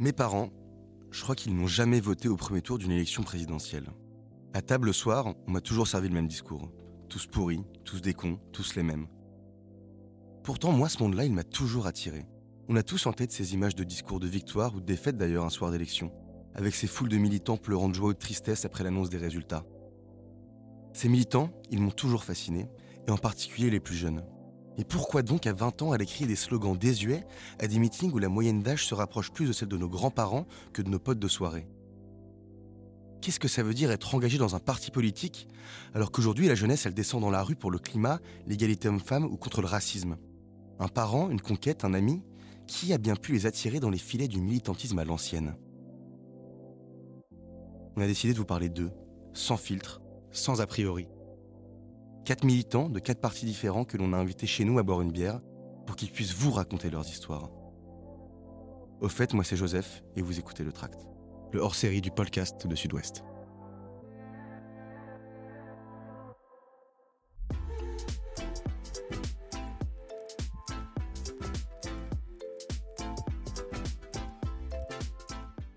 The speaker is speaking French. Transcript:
Mes parents, je crois qu'ils n'ont jamais voté au premier tour d'une élection présidentielle. À table le soir, on m'a toujours servi le même discours. Tous pourris, tous des cons, tous les mêmes. Pourtant, moi, ce monde-là, il m'a toujours attiré. On a tous en tête ces images de discours de victoire ou de défaite d'ailleurs un soir d'élection, avec ces foules de militants pleurant de joie ou de tristesse après l'annonce des résultats. Ces militants, ils m'ont toujours fasciné, et en particulier les plus jeunes. Et pourquoi donc à 20 ans elle écrit des slogans désuets à des meetings où la moyenne d'âge se rapproche plus de celle de nos grands-parents que de nos potes de soirée? Qu'est-ce que ça veut dire être engagé dans un parti politique alors qu'aujourd'hui la jeunesse elle descend dans la rue pour le climat, l'égalité homme-femme ou contre le racisme? Un parent, une conquête, un ami Qui a bien pu les attirer dans les filets du militantisme à l'ancienne? On a décidé de vous parler d'eux, sans filtre, sans a priori quatre militants de quatre partis différents que l'on a invités chez nous à boire une bière pour qu'ils puissent vous raconter leurs histoires. Au fait, moi c'est Joseph et vous écoutez le tract. Le hors-série du podcast de Sud-Ouest.